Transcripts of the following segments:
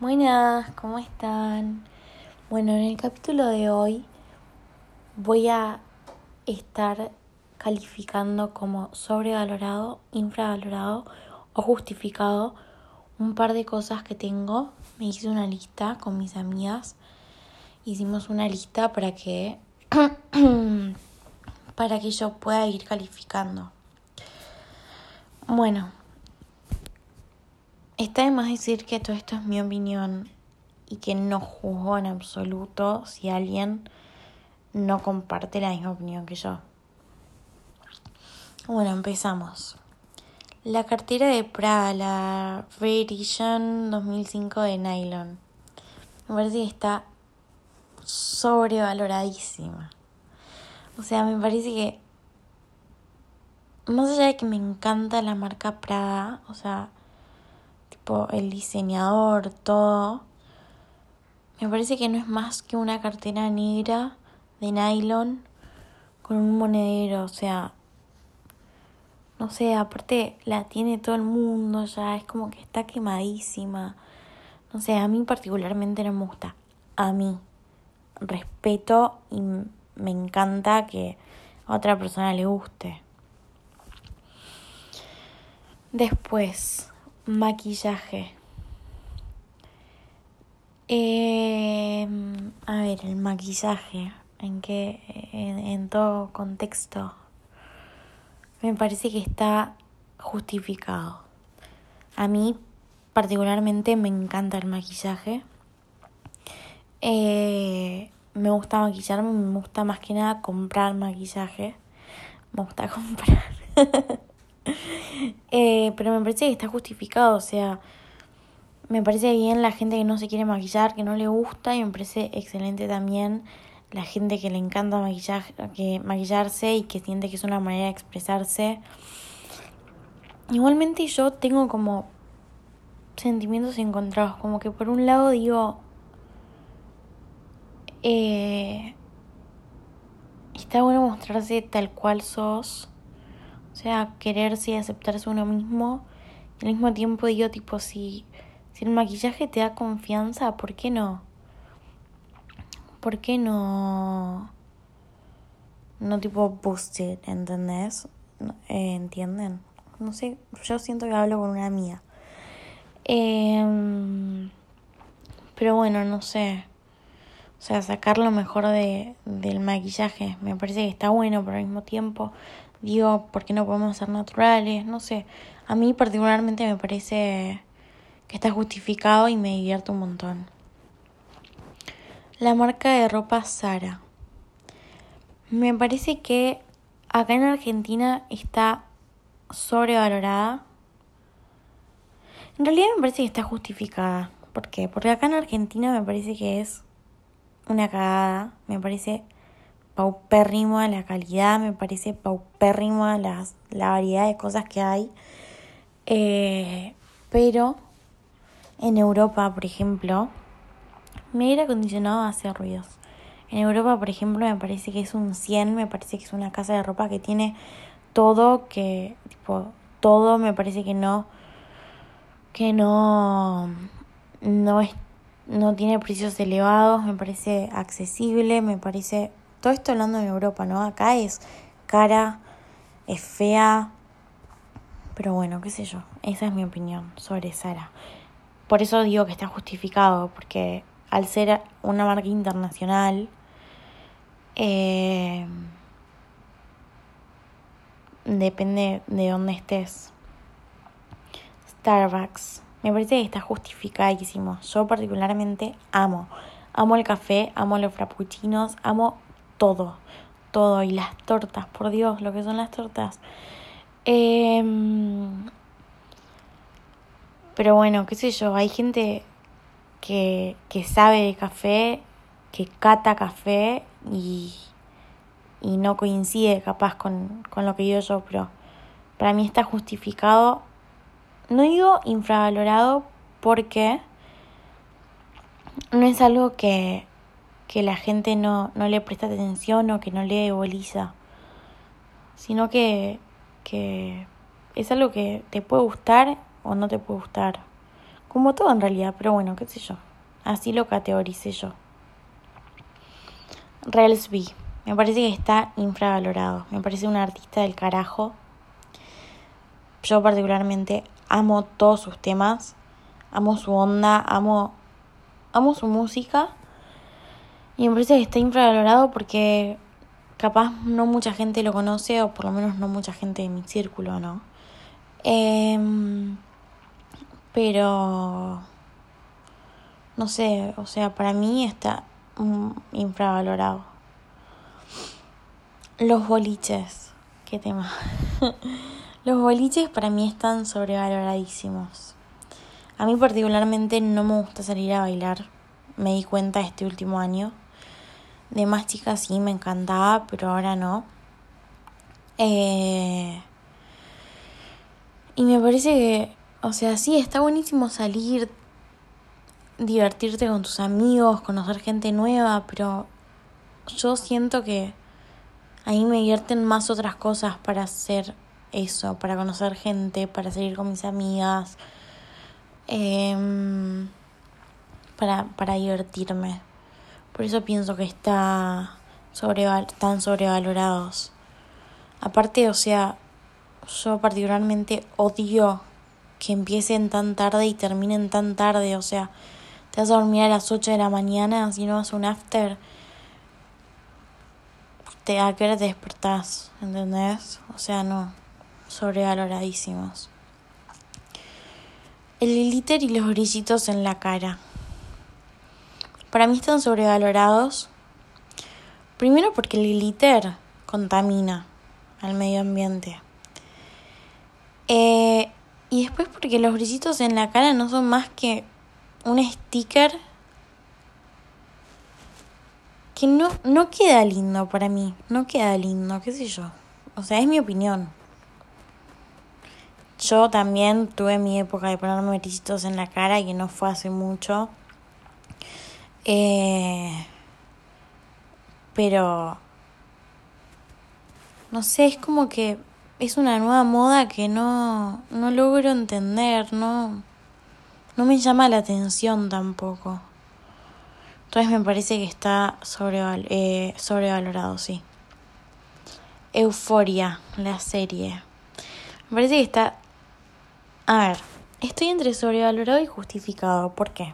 Buenas, ¿cómo están? Bueno, en el capítulo de hoy voy a estar calificando como sobrevalorado, infravalorado o justificado un par de cosas que tengo. Me hice una lista con mis amigas. Hicimos una lista para que para que yo pueda ir calificando. Bueno, Está de más decir que todo esto es mi opinión y que no juzgo en absoluto si alguien no comparte la misma opinión que yo. Bueno, empezamos. La cartera de Prada, la Free Edition 2005 de nylon. Me parece que está sobrevaloradísima. O sea, me parece que más allá de que me encanta la marca Prada, o sea, el diseñador, todo. Me parece que no es más que una cartera negra de nylon con un monedero, o sea, no sé, aparte la tiene todo el mundo ya, es como que está quemadísima. No sé, a mí particularmente no me gusta. A mí respeto y me encanta que a otra persona le guste. Después, Maquillaje. Eh, a ver, el maquillaje, en que en, todo contexto, me parece que está justificado. A mí particularmente me encanta el maquillaje. Eh, me gusta maquillarme, me gusta más que nada comprar maquillaje. Me gusta comprar. Eh, pero me parece que está justificado, o sea, me parece bien la gente que no se quiere maquillar, que no le gusta, y me parece excelente también la gente que le encanta maquillar, que maquillarse y que siente que es una manera de expresarse. Igualmente yo tengo como sentimientos encontrados, como que por un lado digo, eh, está bueno mostrarse tal cual sos o sea, quererse y aceptarse uno mismo. Y al mismo tiempo digo, tipo, si, si el maquillaje te da confianza, ¿por qué no? ¿Por qué no? No tipo boosted, ¿entendés? Eh, ¿Entienden? No sé, yo siento que hablo con una amiga. Eh, pero bueno, no sé. O sea, sacar lo mejor de, del maquillaje. Me parece que está bueno, pero al mismo tiempo Digo, ¿por qué no podemos ser naturales? No sé. A mí particularmente me parece que está justificado y me divierte un montón. La marca de ropa Sara. Me parece que acá en Argentina está sobrevalorada. En realidad me parece que está justificada. ¿Por qué? Porque acá en Argentina me parece que es una cagada. Me parece paupérrimo la calidad, me parece paupérrimo las, la variedad de cosas que hay. Eh, pero en Europa, por ejemplo, me aire acondicionado hace ruidos. En Europa, por ejemplo, me parece que es un 100, me parece que es una casa de ropa que tiene todo, que, tipo, todo me parece que no, que no, no es, no tiene precios elevados, me parece accesible, me parece todo esto hablando en Europa, ¿no? Acá es cara, es fea, pero bueno, qué sé yo, esa es mi opinión sobre Sara. Por eso digo que está justificado, porque al ser una marca internacional, eh, depende de dónde estés. Starbucks, me parece que está justificadísimo. Yo particularmente amo. Amo el café, amo los frappuccinos, amo todo, todo. Y las tortas, por Dios, lo que son las tortas. Em, pero bueno, qué sé yo, hay gente que, que sabe de café, que cata café y, y no coincide capaz con, con lo que digo yo, pero para mí está justificado. No digo infravalorado porque no es algo que, que la gente no, no le presta atención o que no le boliza, sino que, que es algo que te puede gustar o no te puede gustar, Como todo en realidad, pero bueno, qué sé yo. Así lo categoricé yo. Rels B. Me parece que está infravalorado. Me parece un artista del carajo. Yo particularmente amo todos sus temas. Amo su onda, amo amo su música. Y me parece que está infravalorado porque capaz no mucha gente lo conoce, o por lo menos no mucha gente de mi círculo, ¿no? Em, pero, no sé, o sea, para mí está infravalorado. Los boliches, qué tema. Los boliches para mí están sobrevaloradísimos. A mí particularmente no me gusta salir a bailar. Me di cuenta este último año. De más chicas sí me encantaba, pero ahora no. Eh, y me parece que, o sea, sí, está buenísimo salir, divertirte con tus amigos, conocer gente nueva, pero yo siento que ahí me divierten más otras cosas para hacer eso, para conocer gente, para salir con mis amigas, eh, para, para divertirme. Por eso pienso que está sobreval están sobrevalorados. Aparte, o sea, yo particularmente odio que empiecen tan tarde y terminen tan tarde. O sea, te vas a dormir a las 8 de la mañana si no vas un after. Te, ¿A qué hora te despertás? ¿Entendés? O sea, no. Sobrevaloradísimos. El glitter y los brillitos en la cara. Para mí están sobrevalorados. Primero porque el glitter contamina al medio ambiente. Eh, y después porque los brillitos en la cara no son más que un sticker que no, no queda lindo para mí. No queda lindo, qué sé yo. O sea, es mi opinión. Yo también tuve mi época de ponerme brillitos en la cara, que no fue hace mucho. Eh, pero, no sé, es como que es una nueva moda que no, no logro entender, no, no me llama la atención tampoco. Entonces me parece que está sobreval eh, sobrevalorado, sí. Euforia, la serie. Me parece que está... A ver, estoy entre sobrevalorado y justificado. ¿Por qué?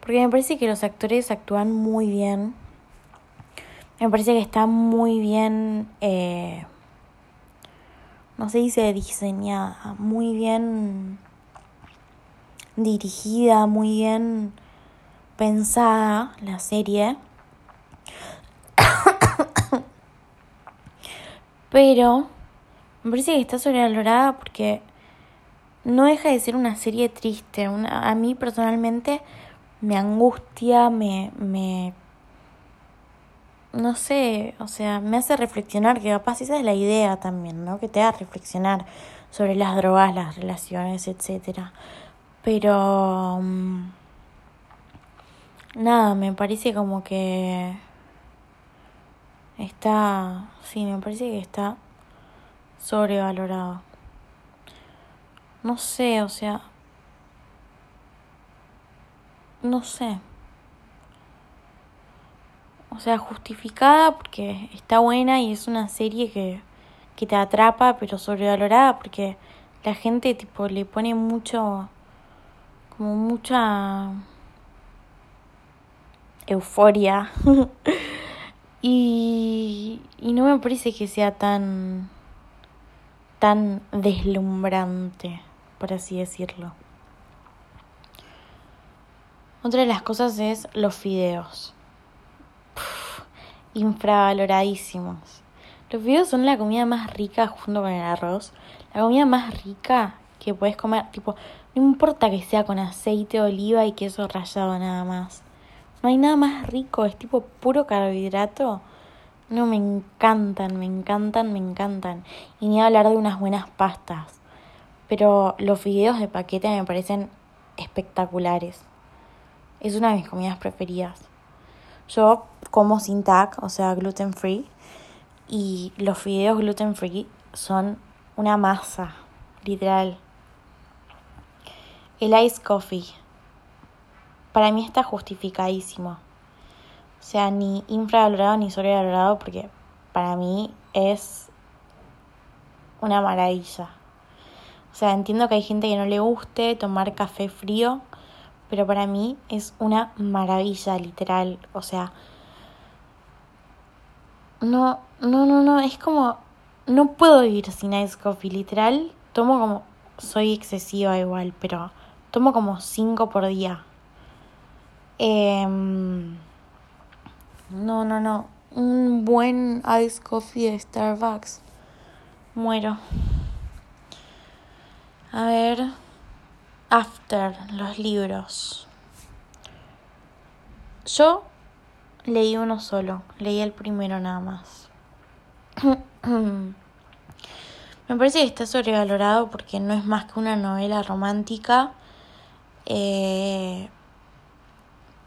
Porque me parece que los actores actúan muy bien. Me parece que está muy bien, eh, no se dice diseñada, muy bien dirigida, muy bien pensada la serie. Pero me parece que está sobrevalorada porque no deja de ser una serie triste. Una, a mí personalmente me angustia, me, me, no sé, o sea, me hace reflexionar, que capaz esa es la idea también, ¿no? Que te haga reflexionar sobre las drogas, las relaciones, etcétera. Pero mm, nada, me parece como que está, sí, me parece que está sobrevalorado. No sé, o sea, no sé. O sea, justificada porque está buena y es una serie que, que te atrapa, pero sobrevalorada porque la gente tipo le pone mucho como mucha euforia y, y no me parece que sea tan tan deslumbrante, por así decirlo. Otra de las cosas es los fideos. infravaloradísimos. Los fideos son la comida más rica junto con el arroz. La comida más rica que puedes comer, tipo, no importa que sea con aceite, oliva y queso rallado nada más. No hay nada más rico, es tipo puro carbohidrato. No, me encantan, me encantan, me encantan. Y ni hablar de unas buenas pastas. Pero los fideos de paquete me parecen espectaculares. Es una de mis comidas preferidas. Yo como sin tac, o sea, gluten free. Y los fideos gluten free son una masa, literal. El ice coffee. para mí está justificadísimo. O sea, ni infravalorado ni sobrevalorado porque para mí es una maravilla. O sea, entiendo que hay gente que no le guste tomar café frío, pero para mí es una maravilla, literal. O sea, no, no, no, no, es como, no puedo vivir sin ice coffee, literal. Tomo como, soy excesiva igual, pero tomo como cinco por día. Em, no, no, no. Un buen ice coffee de Starbucks. Muero. A ver. After, los libros. Yo leí uno solo. Leí el primero nada más. Me parece que está sobrevalorado porque no es más que una novela romántica. Eh,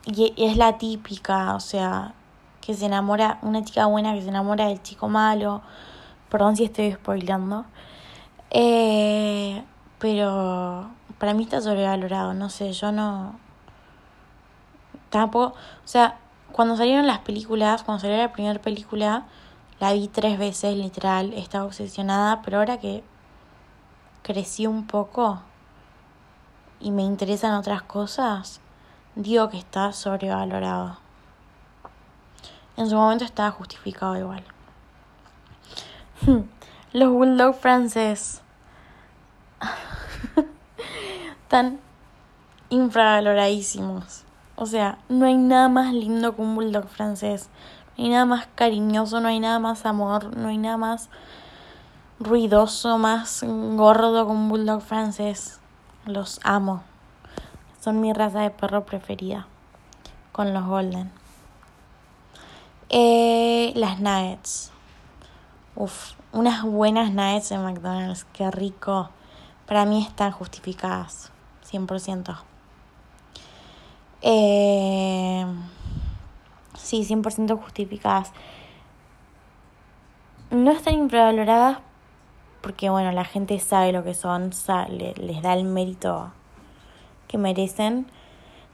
y es la típica, o sea, que se enamora, una chica buena que se enamora del chico malo. Perdón si estoy spoilando. Eh, pero para mí está sobrevalorado, no sé, yo no. Tampoco. O sea, cuando salieron las películas, cuando salió la primera película, la vi tres veces, literal, estaba obsesionada, pero ahora que crecí un poco y me interesan otras cosas, digo que está sobrevalorado. En su momento estaba justificado igual. Los bulldog francés. Tan infravaloradísimos. O sea, no hay nada más lindo que un bulldog francés. No hay nada más cariñoso, no hay nada más amor, no hay nada más ruidoso, más gordo que un bulldog francés. Los amo. Son mi raza de perro preferida. Con los golden. Eh, las nuggets. Uf, unas buenas nuggets de McDonald's. Qué rico. Para mí están justificadas. 100%. Eh, sí, 100% justificadas. No están infravaloradas porque, bueno, la gente sabe lo que son, les da el mérito que merecen.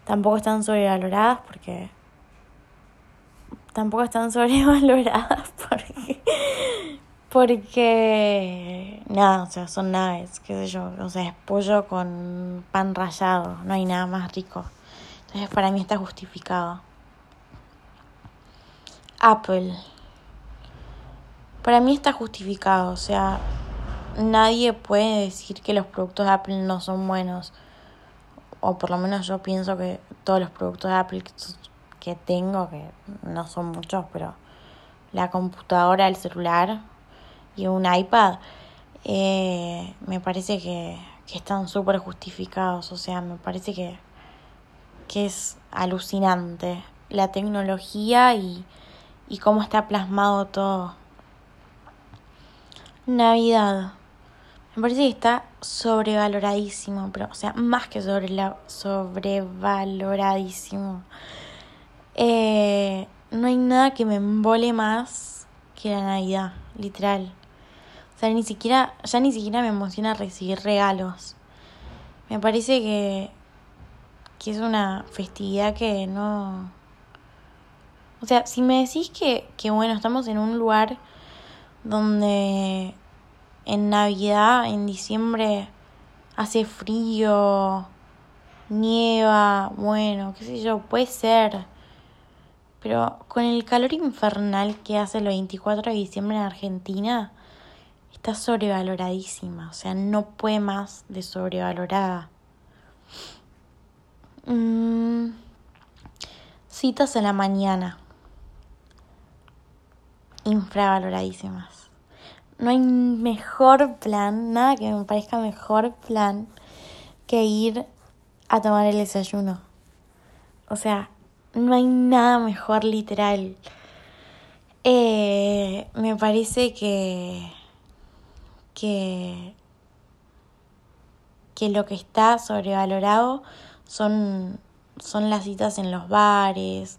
Tampoco están sobrevaloradas porque tampoco están sobrevaloradas porque nada, o sea, son naves, qué sé yo, o sea, es pollo con pan rallado, no hay nada más rico. Entonces para mí está justificado. Apple. Para mí está justificado, o sea, nadie puede decir que los productos de Apple no son buenos. O por lo menos yo pienso que todos los productos de Apple que tengo, que no son muchos, pero la computadora, el celular y un iPad, eh, me parece que, que están súper justificados. O sea, me parece que, que es alucinante la tecnología y, y cómo está plasmado todo. Navidad. Me parece que está sobrevaloradísimo, pero, o sea, más que sobre la, sobrevaloradísimo. Eh, no hay nada que me embole más que la Navidad, literal. Sea, ni siquiera, ya ni siquiera me emociona recibir regalos. Me parece que, que es una festividad que no... O sea, si me decís que, que bueno, estamos en un lugar donde en Navidad, en diciembre, hace frío, nieva, bueno, qué sé yo, puede ser. Pero con el calor infernal que hace el 24 de diciembre en Argentina, está sobrevaloradísima. O sea, no puede más de sobrevalorada. Mm, citas en la mañana. Infravaloradísimas. No hay mejor plan, nada que me parezca mejor plan que ir a tomar el desayuno. O sea, no hay nada mejor literal. Eh, me parece que, que, que lo que está sobrevalorado son, son las citas en los bares,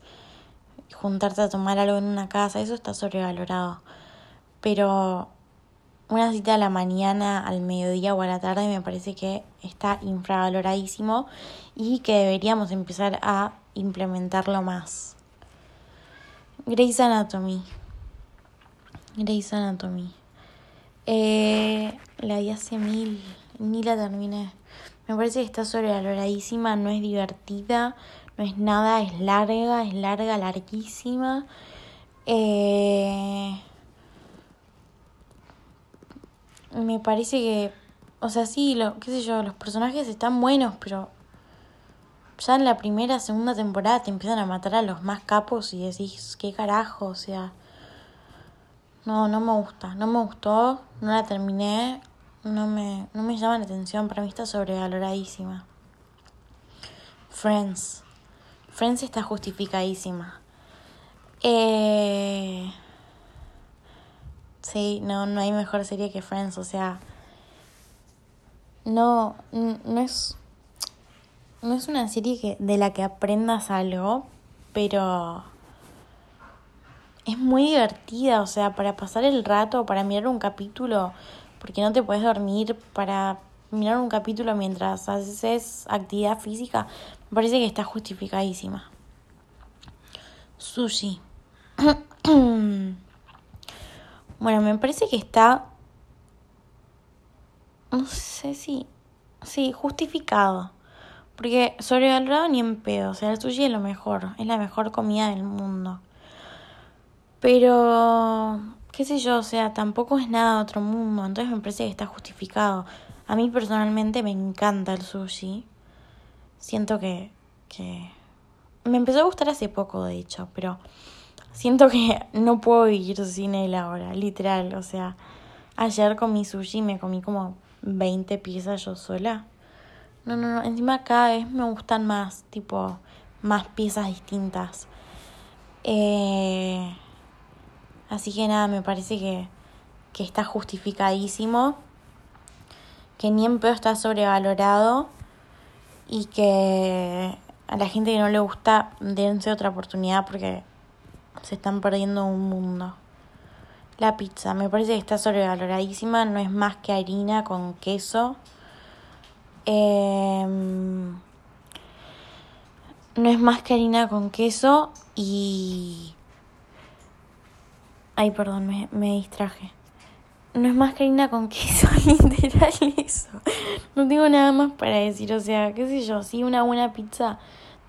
juntarte a tomar algo en una casa, eso está sobrevalorado. Pero una cita a la mañana, al mediodía o a la tarde me parece que está infravaloradísimo y que deberíamos empezar a implementarlo más. Grey's Anatomy. Grey's Anatomy. Eh, la vi hace mil, ni la terminé. Me parece que está sobrevaloradísima, no es divertida, no es nada, es larga, es larga, larguísima. Eh, me parece que, o sea, sí, lo, qué sé yo, los personajes están buenos, pero ya en la primera, segunda temporada te empiezan a matar a los más capos y decís, qué carajo, o sea, no, no me gusta, no me gustó, no la terminé, no me, no me llama la atención, para mí está sobrevaloradísima. Friends. Friends está justificadísima. Eh... Sí, no, no hay mejor serie que Friends, o sea, no, no es, no es una serie que, de la que aprendas algo, pero es muy divertida, o sea, para pasar el rato, para mirar un capítulo, porque no te puedes dormir, para mirar un capítulo mientras haces actividad física, me parece que está justificadísima. Sushi. bueno, me parece que está... No sé si... Sí, justificado. Porque sobrevalorado ni en pedo. O sea, el sushi es lo mejor. Es la mejor comida del mundo. Pero, qué sé yo, o sea, tampoco es nada de otro mundo, entonces me parece que está justificado. A mí personalmente me encanta el sushi. Siento que, que... Me empezó a gustar hace poco, de hecho, pero siento que no puedo vivir sin él ahora, literal. O sea, ayer comí sushi me comí como 20 piezas yo sola. No, no, no, encima cada vez me gustan más, tipo, más piezas distintas. Eh, Así que nada, me parece que, que está justificadísimo, que ni en pedo está sobrevalorado y que a la gente que no le gusta dense otra oportunidad porque se están perdiendo un mundo. La pizza, me parece que está sobrevaloradísima, no es más que harina con queso. Em, no es más que harina con queso y Ay, perdón, me, me distraje. No es más que harina con queso, literal eso. No tengo nada más para decir, o sea, qué sé yo, sí, una buena pizza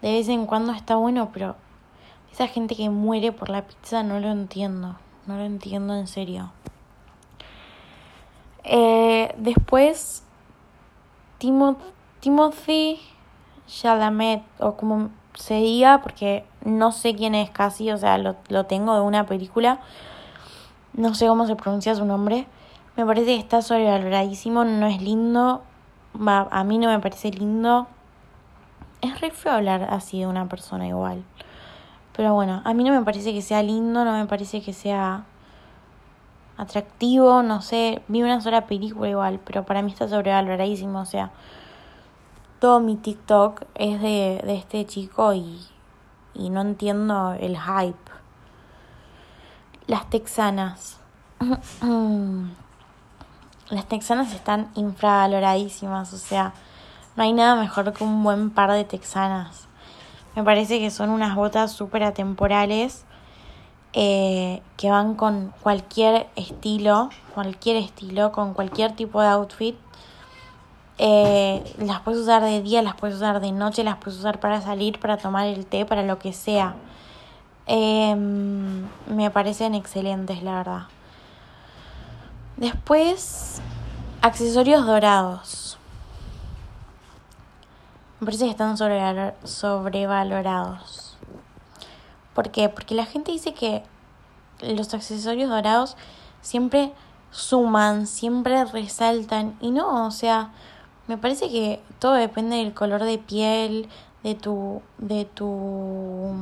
de vez en cuando está bueno, pero esa gente que muere por la pizza no lo entiendo, no lo entiendo en serio. Eh, después, Timothy Chalamet, o como se diga, porque no sé quién es casi, o sea, lo, lo tengo de una película no sé cómo se pronuncia su nombre. Me parece que está sobrevaloradísimo, no es lindo. Va, a mí no me parece lindo. Es re feo hablar así de una persona igual. Pero bueno, a mí no me parece que sea lindo, no me parece que sea atractivo, no sé. Vi una sola película igual, pero para mí está sobrevaloradísimo. O sea, todo mi TikTok es de, de este chico y, y no entiendo el hype. Las texanas. Las texanas están infravaloradísimas, o sea, no hay nada mejor que un buen par de texanas. Me parece que son unas botas súper atemporales eh, que van con cualquier estilo, cualquier estilo, con cualquier tipo de outfit. Eh, las puedes usar de día, las puedes usar de noche, las puedes usar para salir, para tomar el té, para lo que sea. Eh, me parecen excelentes, la verdad. Después, accesorios dorados. Me parece que están sobrevalorados. ¿Por qué? Porque la gente dice que los accesorios dorados siempre suman, siempre resaltan. Y no, o sea, me parece que todo depende del color de piel, de tu, de tu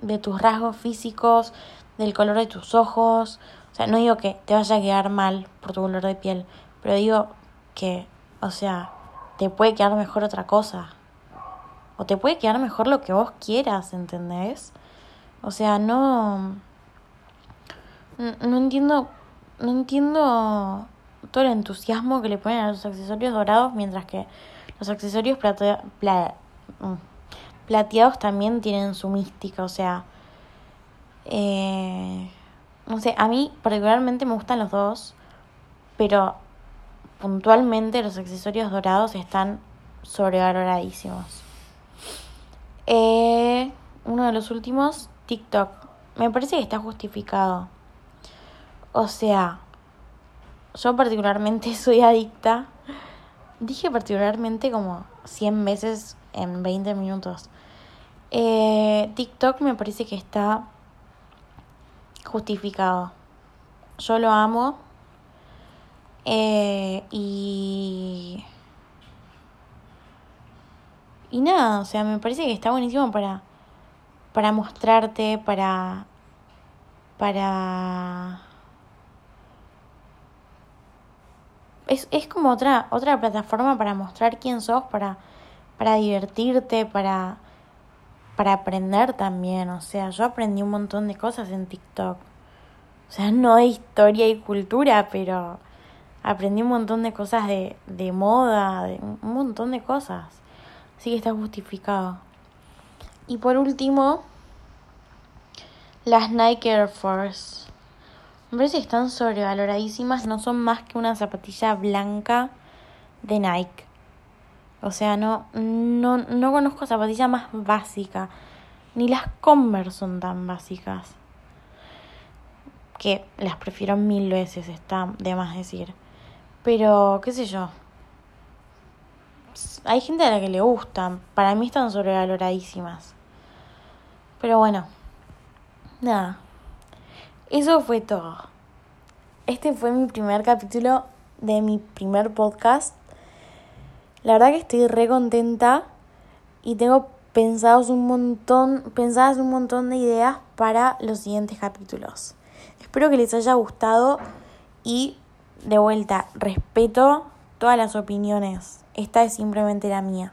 de tus rasgos físicos, del color de tus ojos. O sea, no digo que te vaya a quedar mal por tu color de piel, pero digo que, o sea, te puede quedar mejor otra cosa. O te puede quedar mejor lo que vos quieras, ¿entendés? O sea, no... No entiendo no entiendo todo el entusiasmo que le ponen a los accesorios dorados, mientras que los accesorios mm, plateados también tienen su mística, o sea, eh, no sé, a mí particularmente me gustan los dos, pero puntualmente los accesorios dorados están sobrevaloradísimos. Eh, uno de los últimos, TikTok. Me parece que está justificado. O sea, yo particularmente soy adicta. Dije particularmente como 100 veces en 20 minutos. Eh, TikTok me parece que está justificado. Yo lo amo. Eh, y. Y nada, o sea, me parece que está buenísimo para. Para mostrarte, para. Para. Es, es como otra, otra plataforma para mostrar quién sos, para, para divertirte, para para aprender también. O sea, yo aprendí un montón de cosas en TikTok. O sea, no de historia y cultura, pero aprendí un montón de cosas de, de moda, de un montón de cosas. Así que está justificado. Y por último, las Nike Air Force. Me parece que están sobrevaloradísimas, no son más que una zapatilla blanca de Nike. O sea, no, no, no conozco zapatilla más básica. Ni las Converse son tan básicas. Que las prefiero mil veces, está de más decir. Pero, qué sé yo. Hay gente a la que le gustan. Para mí están sobrevaloradísimas. Pero bueno. Nada. Eso fue todo. Este fue mi primer capítulo de mi primer podcast la verdad que estoy re contenta y tengo pensados un montón, pensadas un montón de ideas para los siguientes capítulos. Espero que les haya gustado y de vuelta, respeto todas las opiniones. Esta es simplemente la mía.